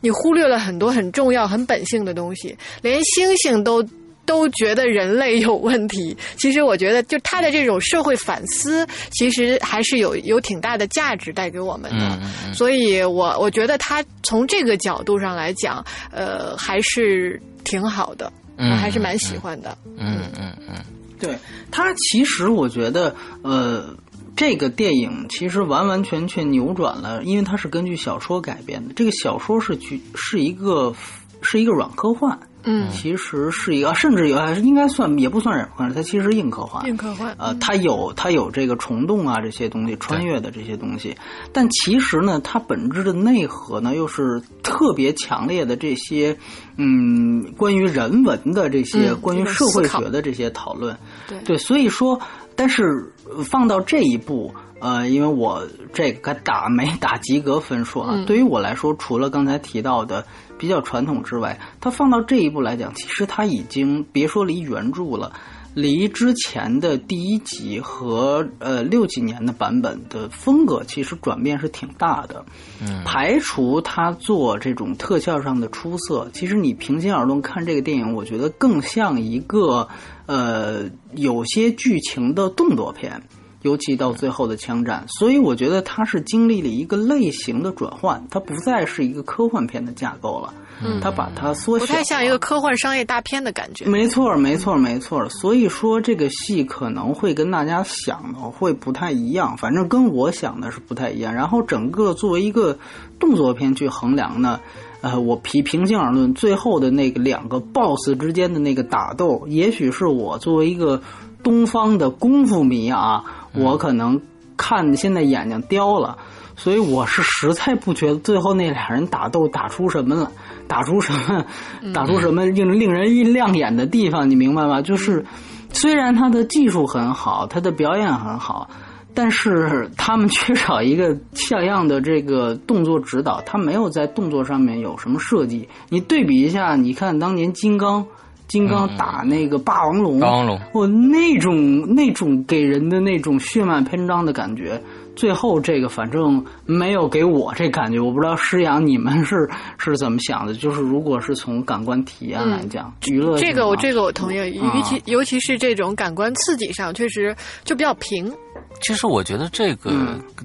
Speaker 3: 你忽略了很多很重要、很本性的东西，连星星都。都觉得人类有问题，其实我觉得，就他的这种社会反思，其实还是有有挺大的价值带给我们的。所以我我觉得他从这个角度上来讲，呃，还是挺好的，我还是蛮喜欢的。
Speaker 1: 嗯嗯嗯，
Speaker 2: 对他，其实我觉得，呃，这个电影其实完完全全扭转了，因为它是根据小说改编的。这个小说是剧是一个是一个软科幻。
Speaker 3: 嗯，
Speaker 2: 其实是一个，甚至有应该算也不算软科幻，它其实硬科幻。
Speaker 3: 硬科幻，
Speaker 2: 呃，它有它有这个虫洞啊这些东西，穿越的这些东西。但其实呢，它本质的内核呢，又是特别强烈的这些，嗯，关于人文的这些，关于社会学的这些讨论。
Speaker 3: 对
Speaker 2: 对，所以说，但是放到这一步。呃，因为我这个打没打及格分数啊，对于我来说，除了刚才提到的比较传统之外，它放到这一步来讲，其实它已经别说离原著了，离之前的第一集和呃六几年的版本的风格，其实转变是挺大的。
Speaker 1: 嗯，
Speaker 2: 排除他做这种特效上的出色，其实你平心而论看这个电影，我觉得更像一个呃有些剧情的动作片。尤其到最后的枪战，所以我觉得它是经历了一个类型的转换，它不再是一个科幻片的架构了。
Speaker 3: 嗯，
Speaker 2: 它把它缩小，
Speaker 3: 不太像一个科幻商业大片的感觉。
Speaker 2: 没错，没错，没错。所以说这个戏可能会跟大家想的会不太一样，反正跟我想的是不太一样。然后整个作为一个动作片去衡量呢，呃，我平平心而论，最后的那个两个 BOSS 之间的那个打斗，也许是我作为一个东方的功夫迷啊。我可能看现在眼睛刁了，所以我是实在不觉得最后那俩人打斗打出什么了，打出什么，打出什么令令人一亮眼的地方，你明白吗？就是虽然他的技术很好，他的表演很好，但是他们缺少一个像样的这个动作指导，他没有在动作上面有什么设计。你对比一下，你看当年金刚。金刚打那个霸王龙，
Speaker 1: 霸王龙，
Speaker 2: 我那种那种给人的那种血脉喷张的感觉，最后这个反正没有给我这感觉，我不知道师阳你们是是怎么想的？就是如果是从感官体验来讲，娱乐
Speaker 3: 这个我这个我同意，尤其尤其是这种感官刺激上，确实就比较平。
Speaker 1: 其实我觉得这个，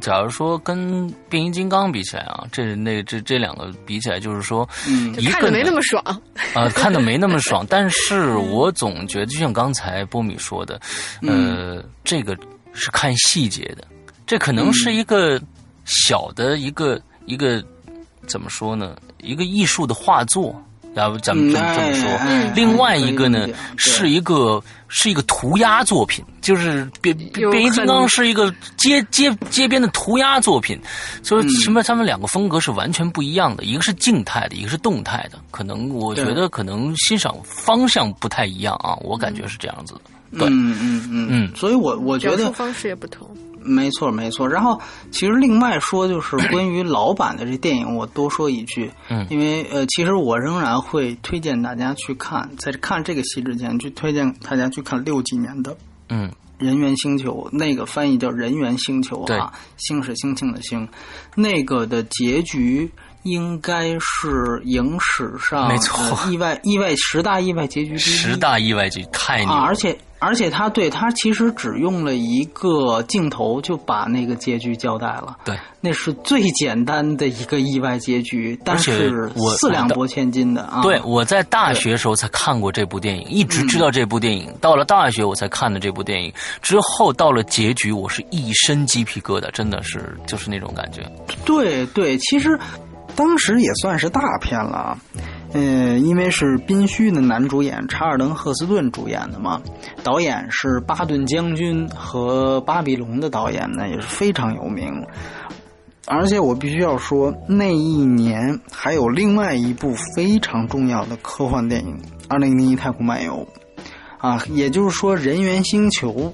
Speaker 1: 假如说跟变形金刚比起来啊，这那这这两个比起来，就是说，嗯一个
Speaker 3: 没那么爽
Speaker 1: 啊，看的没那么爽。但是我总觉得，就像刚才波米说的，呃，这个是看细节的，这可能是一个小的一个一个怎么说呢？一个艺术的画作。要不咱们这么这么说，另外一个呢，是一个是一个涂鸦作品，就是变变形金刚是一个街街街边的涂鸦作品，所以什么他们两个风格是完全不一样的，一个是静态的，一个是动态的，可能我觉得可能欣赏方向不太一样啊，我感觉是这样子的。对，
Speaker 2: 嗯嗯嗯。嗯，所以我我觉得
Speaker 3: 方式也不同。
Speaker 2: 没错，没错。然后，其实另外说，就是 关于老版的这电影，我多说一句，
Speaker 1: 嗯，
Speaker 2: 因为呃，其实我仍然会推荐大家去看，在看这个戏之前，去推荐大家去看六几年的，
Speaker 1: 嗯，《
Speaker 2: 人猿星球》，那个翻译叫《人猿星球》啊，星是星星的星，那个的结局应该是影史上
Speaker 1: 没错
Speaker 2: 意外意外十大意外结局之一，
Speaker 1: 十大意外结局太牛，
Speaker 2: 而且。而且他对他其实只用了一个镜头就把那个结局交代了。
Speaker 1: 对，
Speaker 2: 那是最简单的一个意外结局，但是四两拨千斤的啊！
Speaker 1: 对，我在大学时候才看过这部电影，一直知道这部电影。到了大学我才看的这部电影，之后到了结局，我是一身鸡皮疙瘩，真的是就是那种感觉。
Speaker 2: 对对，其实当时也算是大片了。嗯，因为是宾虚的男主演查尔登·赫斯顿主演的嘛，导演是巴顿将军和巴比龙的导演呢，也是非常有名。而且我必须要说，那一年还有另外一部非常重要的科幻电影《二零零一太空漫游》。《啊，也就是说，《人猿星球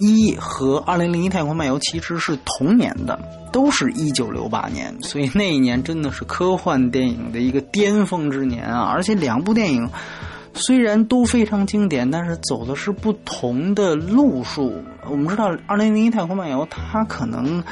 Speaker 2: 一》和《二零零一太空漫游》其实是同年的，都是一九六八年，所以那一年真的是科幻电影的一个巅峰之年啊！而且两部电影。虽然都非常经典，但是走的是不同的路数。我们知道，《二零零一太空漫游》它可能，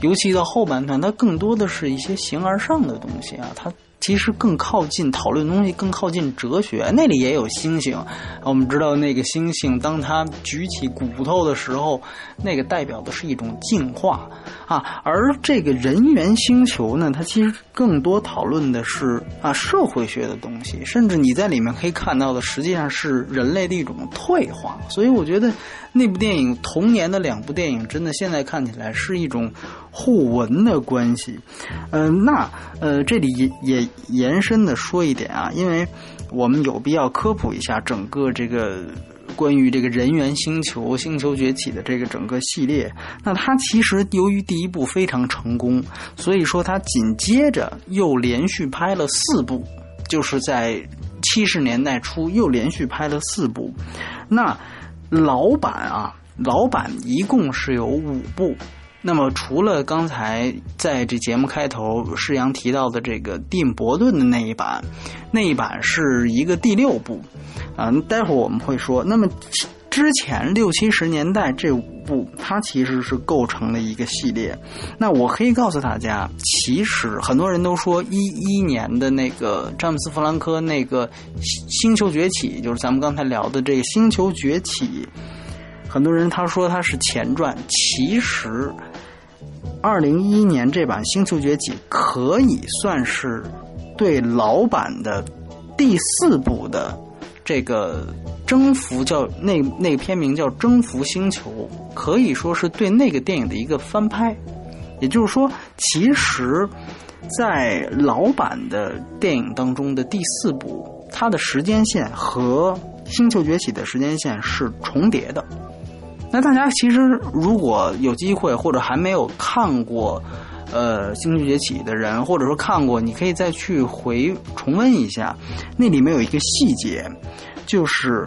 Speaker 2: 尤其到后半段，它更多的是一些形而上的东西啊，它。其实更靠近讨论东西，更靠近哲学。那里也有星星，我们知道那个星星，当它举起骨头的时候，那个代表的是一种进化啊。而这个人猿星球呢，它其实更多讨论的是啊社会学的东西，甚至你在里面可以看到的，实际上是人类的一种退化。所以我觉得。那部电影同年的两部电影，真的现在看起来是一种互文的关系。嗯，那呃，这里也也延伸的说一点啊，因为我们有必要科普一下整个这个关于这个人猿星球、星球崛起的这个整个系列。那它其实由于第一部非常成功，所以说它紧接着又连续拍了四部，就是在七十年代初又连续拍了四部。那老版啊，老版一共是有五部。那么除了刚才在这节目开头施阳提到的这个蒂姆·伯顿的那一版，那一版是一个第六部啊。待会儿我们会说。那么之前六七十年代这五部，它其实是构成了一个系列。那我可以告诉大家，其实很多人都说一一年的那个詹姆斯·弗兰科那个《星球崛起》，就是咱们刚才聊的这个《星球崛起》，很多人他说它是前传，其实二零一一年这版《星球崛起》可以算是对老版的第四部的这个。征服叫那那个片名叫《征服星球》，可以说是对那个电影的一个翻拍。也就是说，其实，在老版的电影当中的第四部，它的时间线和《星球崛起》的时间线是重叠的。那大家其实如果有机会或者还没有看过呃《星球崛起》的人，或者说看过，你可以再去回重温一下，那里面有一个细节。就是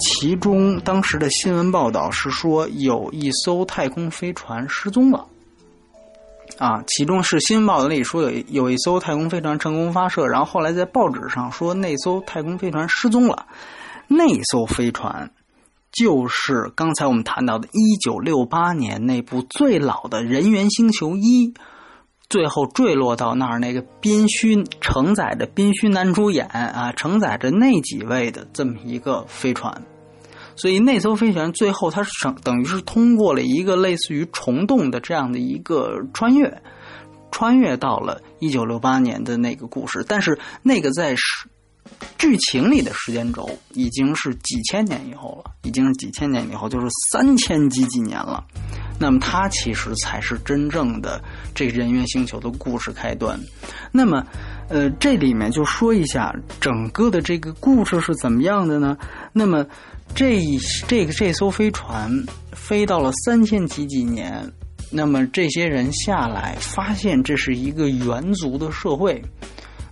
Speaker 2: 其中当时的新闻报道是说有一艘太空飞船失踪了，啊，其中是新闻报道里说有有一艘太空飞船成功发射，然后后来在报纸上说那艘太空飞船失踪了，那艘飞船就是刚才我们谈到的1968年那部最老的人猿星球一。最后坠落到那儿，那个宾虚承载着宾虚男主演啊，承载着那几位的这么一个飞船，所以那艘飞船最后它是等于是通过了一个类似于虫洞的这样的一个穿越，穿越到了一九六八年的那个故事，但是那个在剧情里的时间轴已经是几千年以后了，已经是几千年以后，就是三千几几年了。那么，它其实才是真正的这人猿星球的故事开端。那么，呃，这里面就说一下整个的这个故事是怎么样的呢？那么，这这个这艘飞船飞到了三千几几年，那么这些人下来发现这是一个猿族的社会。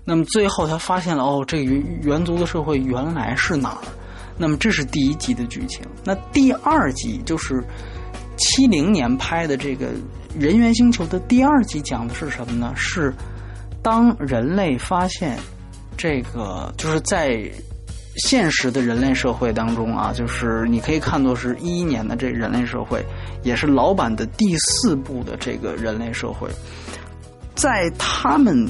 Speaker 2: 那么最后他发现了，哦，这个猿族的社会原来是哪儿？那么这是第一集的剧情。那第二集就是。七零年拍的这个《人猿星球》的第二集讲的是什么呢？是当人类发现这个，就是在现实的人类社会当中啊，就是你可以看作是一一年的这人类社会，也是老版的第四部的这个人类社会，在他们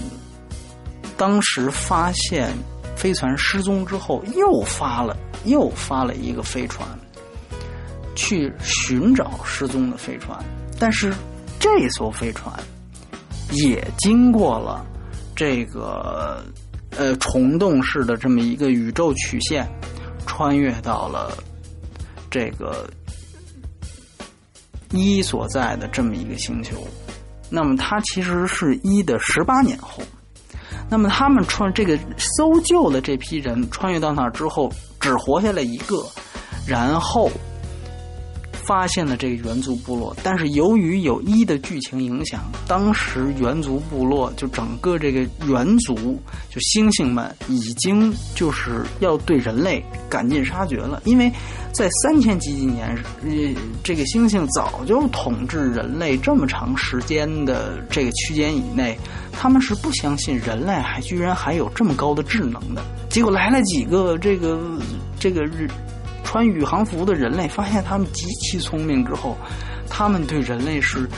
Speaker 2: 当时发现飞船失踪之后，又发了又发了一个飞船。去寻找失踪的飞船，但是这艘飞船也经过了这个呃虫洞式的这么一个宇宙曲线，穿越到了这个一所在的这么一个星球。那么它其实是一的十八年后。那么他们穿这个搜救的这批人穿越到那儿之后，只活下来一个，然后。发现了这个猿族部落，但是由于有一的剧情影响，当时猿族部落就整个这个猿族就猩猩们已经就是要对人类赶尽杀绝了，因为在三千几几年，呃，这个猩猩早就统治人类这么长时间的这个区间以内，他们是不相信人类还居然还有这么高的智能的，结果来了几个这个这个。穿宇航服的人类发现他们极其聪明之后，他们对人类是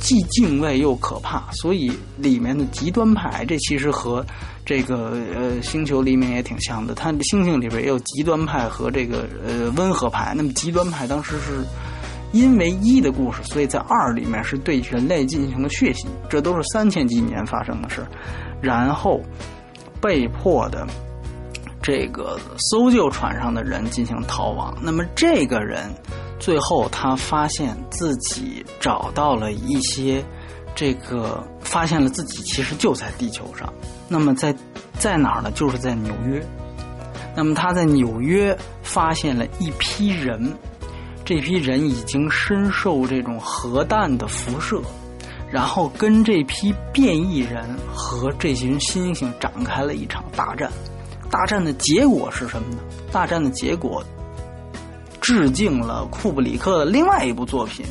Speaker 2: 既敬畏又可怕。所以里面的极端派，这其实和这个呃星球黎明也挺像的。它星星里边也有极端派和这个呃温和派。那么极端派当时是因为一的故事，所以在二里面是对人类进行了血洗，这都是三千几年发生的事然后被迫的。这个搜救船上的人进行逃亡，那么这个人最后他发现自己找到了一些这个，发现了自己其实就在地球上。那么在在哪儿呢？就是在纽约。那么他在纽约发现了一批人，这批人已经深受这种核弹的辐射，然后跟这批变异人和这群猩猩展开了一场大战。大战的结果是什么呢？大战的结果致敬了库布里克的另外一部作品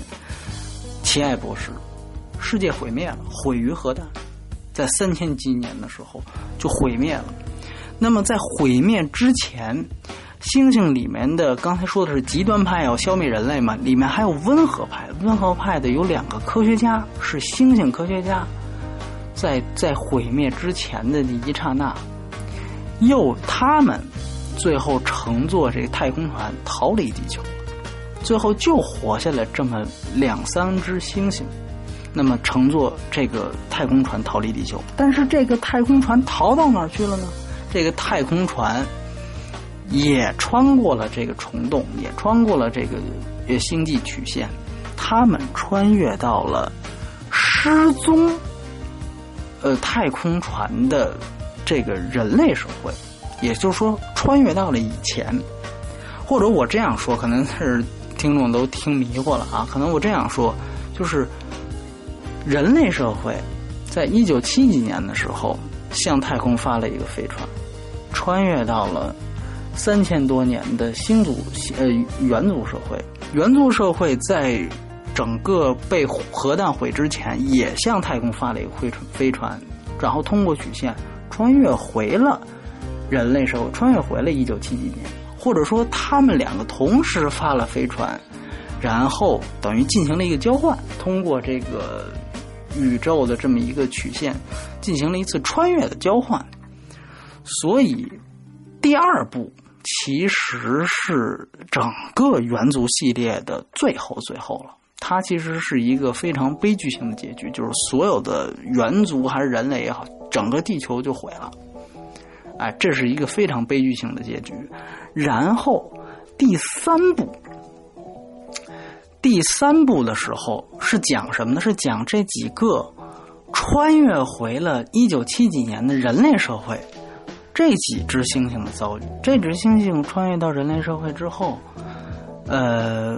Speaker 2: 《奇爱博士》，世界毁灭了，毁于核弹，在三千几年的时候就毁灭了。那么在毁灭之前，星星里面的刚才说的是极端派要消灭人类嘛？里面还有温和派，温和派的有两个科学家是星星科学家，在在毁灭之前的那一刹那。又他们最后乘坐这个太空船逃离地球，最后就活下来这么两三只猩猩，那么乘坐这个太空船逃离地球。但是这个太空船逃到哪儿去了呢？这个太空船也穿过了这个虫洞，也穿过了这个星际曲线，他们穿越到了失踪呃太空船的。这个人类社会，也就是说，穿越到了以前，或者我这样说，可能是听众都听迷糊了啊。可能我这样说，就是人类社会在一九七几年的时候向太空发了一个飞船，穿越到了三千多年的星族呃猿族社会。猿族社会在整个被核弹毁之前，也向太空发了一个飞船，飞船，然后通过曲线。穿越回了人类社会，穿越回了一九七几年，或者说他们两个同时发了飞船，然后等于进行了一个交换，通过这个宇宙的这么一个曲线进行了一次穿越的交换。所以第二部其实是整个元族系列的最后最后了，它其实是一个非常悲剧性的结局，就是所有的元族还是人类也好。整个地球就毁了，哎，这是一个非常悲剧性的结局。然后第三部，第三部的时候是讲什么呢？是讲这几个穿越回了一九七几年的人类社会，这几只猩猩的遭遇。这只猩猩穿越到人类社会之后，呃，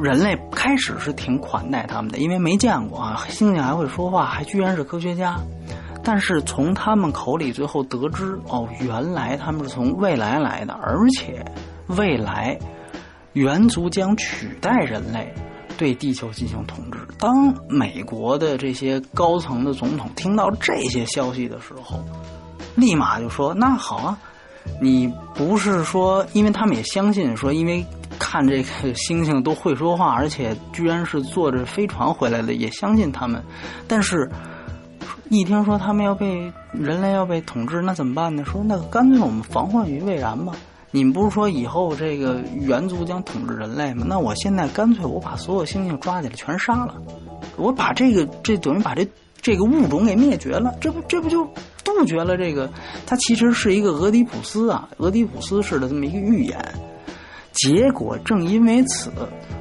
Speaker 2: 人类开始是挺款待他们的，因为没见过啊，猩猩还会说话，还居然是科学家。但是从他们口里最后得知，哦，原来他们是从未来来的，而且未来猿族将取代人类对地球进行统治。当美国的这些高层的总统听到这些消息的时候，立马就说：“那好啊，你不是说，因为他们也相信说，因为看这个星星都会说话，而且居然是坐着飞船回来的，也相信他们，但是。”一听说他们要被人类要被统治，那怎么办呢？说那干脆我们防患于未然吧。你们不是说以后这个猿族将统治人类吗？那我现在干脆我把所有猩猩抓起来全杀了，我把这个这等于把这这个物种给灭绝了，这不这不就杜绝了这个？它其实是一个俄狄浦斯啊，俄狄浦斯式的这么一个预言。结果正因为此，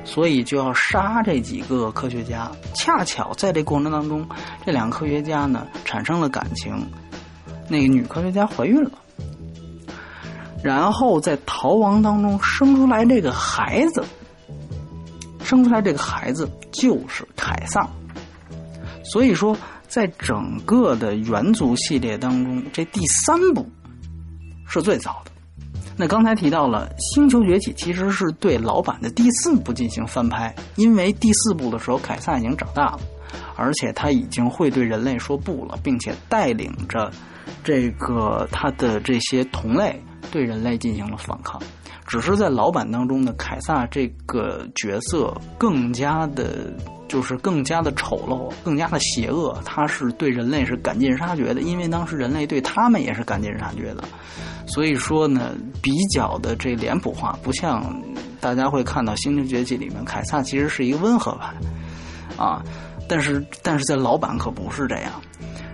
Speaker 2: 所以就要杀这几个科学家。恰巧在这过程当中，这两个科学家呢产生了感情，那个女科学家怀孕了，然后在逃亡当中生出来这个孩子，生出来这个孩子就是凯撒。所以说，在整个的猿族系列当中，这第三部是最早的。那刚才提到了《星球崛起》，其实是对老版的第四部进行翻拍，因为第四部的时候，凯撒已经长大了，而且他已经会对人类说不了，并且带领着这个他的这些同类对人类进行了反抗。只是在老版当中呢，凯撒这个角色更加的，就是更加的丑陋，更加的邪恶。他是对人类是赶尽杀绝的，因为当时人类对他们也是赶尽杀绝的。所以说呢，比较的这脸谱化，不像大家会看到《星球崛起》里面，凯撒其实是一个温和派啊。但是，但是在老版可不是这样。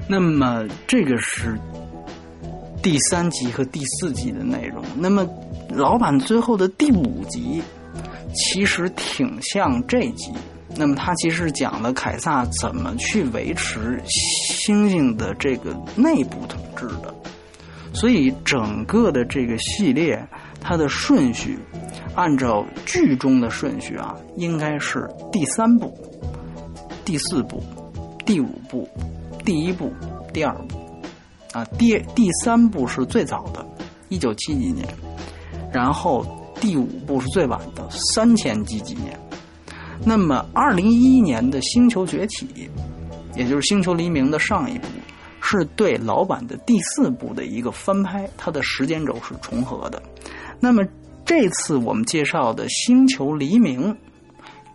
Speaker 2: 那么，这个是第三集和第四集的内容。那么。老版最后的第五集，其实挺像这集。那么，它其实讲了凯撒怎么去维持猩猩的这个内部统治的。所以，整个的这个系列，它的顺序，按照剧中的顺序啊，应该是第三部、第四部、第五部、第一部、第二部。啊，第第三部是最早的，一九七几年。然后第五部是最晚的，三千几几年。那么二零一一年的《星球崛起》，也就是《星球黎明》的上一部，是对老版的第四部的一个翻拍，它的时间轴是重合的。那么这次我们介绍的《星球黎明》，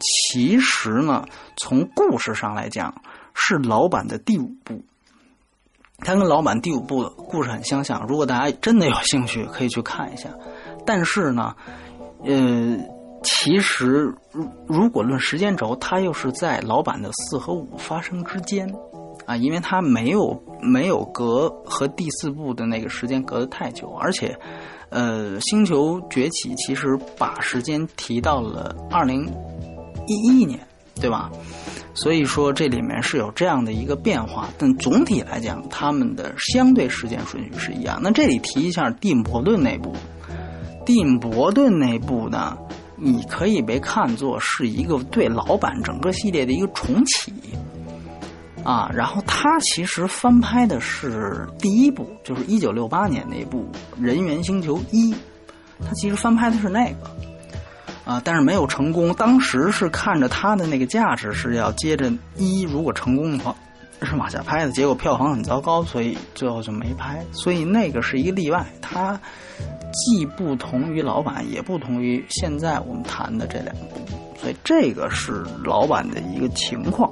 Speaker 2: 其实呢，从故事上来讲是老版的第五部，它跟老版第五部故事很相像。如果大家真的有兴趣，可以去看一下。但是呢，呃，其实如如果论时间轴，它又是在老版的四和五发生之间，啊，因为它没有没有隔和第四部的那个时间隔得太久，而且，呃，星球崛起其实把时间提到了二零一一年，对吧？所以说这里面是有这样的一个变化，但总体来讲，他们的相对时间顺序是一样。那这里提一下蒂姆伯顿那部。蒂姆·伯顿那部呢，你可以被看作是一个对老版整个系列的一个重启啊。然后他其实翻拍的是第一部，就是一九六八年那部《人猿星球一》，他其实翻拍的是那个啊，但是没有成功。当时是看着他的那个价值是要接着一，如果成功的话是往下拍的，结果票房很糟糕，所以最后就没拍。所以那个是一个例外，他。既不同于老版，也不同于现在我们谈的这两部，所以这个是老版的一个情况。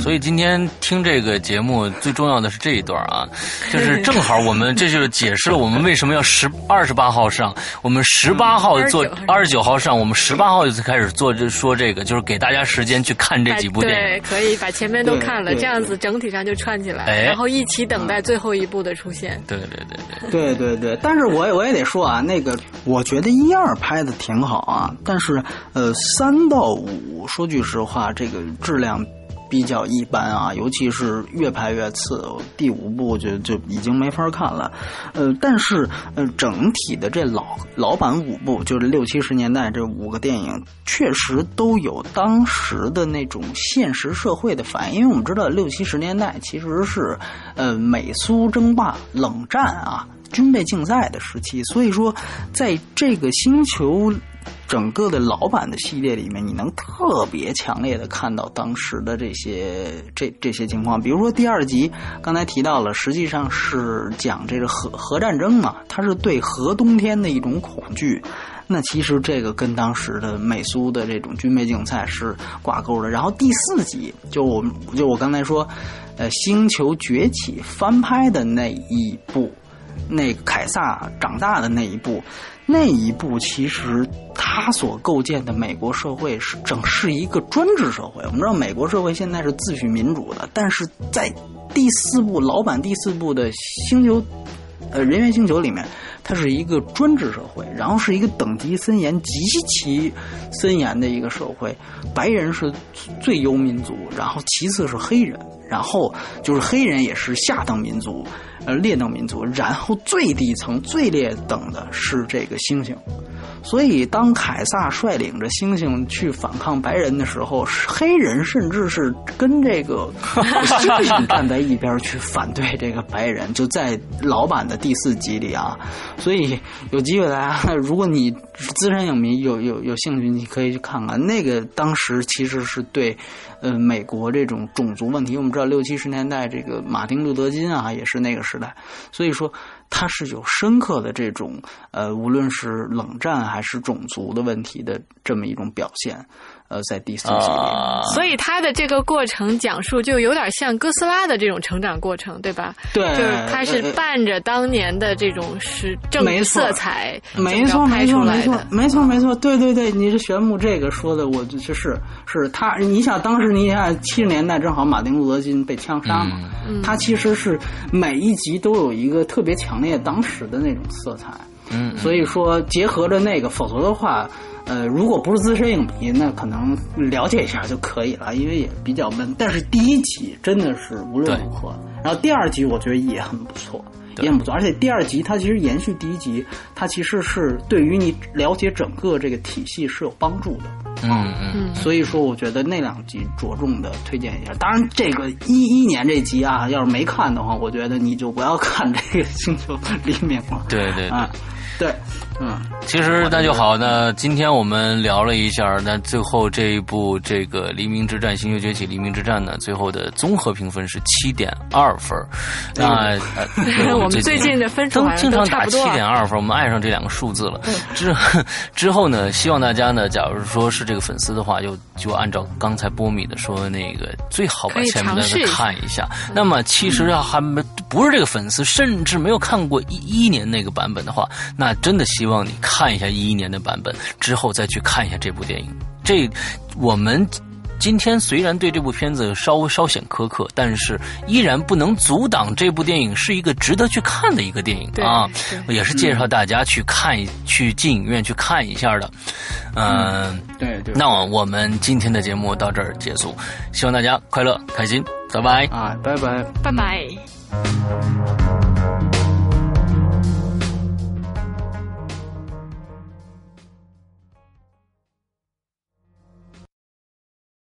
Speaker 1: 所以今天听这个节目最重要的是这一段啊，就是正好我们这就是解释了我们为什么要十二十八号上，我们十八号做二十九号上，我们十八号就开始做就说这个，就是给大家时间去看这几部电
Speaker 3: 影，对，可以把前面都看了，这样子整体上就串起来，然后一起等待最后一部的出现。
Speaker 1: 对对对
Speaker 2: 对。对对对，但是我我也得说啊，那个我觉得一二拍的挺好啊，但是呃三到五说句实话，这个质量。比较一般啊，尤其是越拍越次，第五部就就已经没法看了。呃，但是呃，整体的这老老版五部，就是六七十年代这五个电影，确实都有当时的那种现实社会的反应。因为我们知道六七十年代其实是呃美苏争霸、冷战啊、军备竞赛的时期，所以说在这个星球。整个的老版的系列里面，你能特别强烈的看到当时的这些这这些情况。比如说第二集，刚才提到了，实际上是讲这个核核战争嘛，它是对核冬天的一种恐惧。那其实这个跟当时的美苏的这种军备竞赛是挂钩的。然后第四集，就我就我刚才说，呃，《星球崛起》翻拍的那一部，那个凯撒长大的那一部。那一部其实他所构建的美国社会是整是一个专制社会。我们知道美国社会现在是自诩民主的，但是在第四部老版第四部的星球，呃，人猿星球里面，它是一个专制社会，然后是一个等级森严、极其森严的一个社会。白人是最优民族，然后其次是黑人，然后就是黑人也是下等民族。呃，劣等民族，然后最底层、最劣等的是这个猩猩，所以当凯撒率领着猩猩去反抗白人的时候，黑人甚至是跟这个 猩猩站在一边去反对这个白人，就在老版的第四集里啊。所以有机会大家，如果你资深影迷有有有兴趣，你可以去看看那个当时其实是对。呃，美国这种种族问题，我们知道六七十年代这个马丁路德金啊，也是那个时代，所以说他是有深刻的这种呃，无论是冷战还是种族的问题的这么一种表现。呃，在第四集里，
Speaker 3: 所以他的这个过程讲述就有点像哥斯拉的这种成长过程，对吧？
Speaker 2: 对，
Speaker 3: 就是他是伴着当年的这种是正色彩，
Speaker 2: 没错，没错，没错，没错，没错，对对对，你是玄牧这个说的，我就是是他，你想当时你想七十年代正好马丁路德金被枪杀嘛，嗯。他其实是每一集都有一个特别强烈当时的那种色彩，
Speaker 1: 嗯，
Speaker 2: 所以说结合着那个，否则的话。呃，如果不是资深影迷，那可能了解一下就可以了，因为也比较闷。但是第一集真的是无论如何，然后第二集我觉得也很不错，也很不错。而且第二集它其实延续第一集，它其实是对于你了解整个这个体系是有帮助的。
Speaker 1: 嗯嗯。
Speaker 2: 所以说，我觉得那两集着重的推荐一下。当然，这个一一年这集啊，要是没看的话，我觉得你就不要看这个《星球黎明》了。
Speaker 1: 对对
Speaker 2: 对。对，嗯，
Speaker 1: 其实那就好。那今天我们聊了一下，那最后这一部这个《黎明之战：星球崛起：黎明之战》呢，最后的综合评分是七点二分。那
Speaker 3: 我们最近的分数
Speaker 1: 经常打七点二分，我们爱上这两个数字了。之 之后呢，希望大家呢，假如说是这个粉丝的话，就就按照刚才波米的说，那个最好把前面的看一下。那么其实要还没不是这个粉丝，甚至没有看过一一年那个版本的话，那。那真的希望你看一下一一年的版本，之后再去看一下这部电影。这我们今天虽然对这部片子稍微稍显苛刻，但是依然不能阻挡这部电影是一个值得去看的一个电影啊！也是介绍大家去看、去进影院去看一下的。
Speaker 2: 嗯，对对。
Speaker 1: 那我们今天的节目到这儿结束，希望大家快乐开心，拜拜
Speaker 2: 啊，拜拜，
Speaker 3: 拜拜。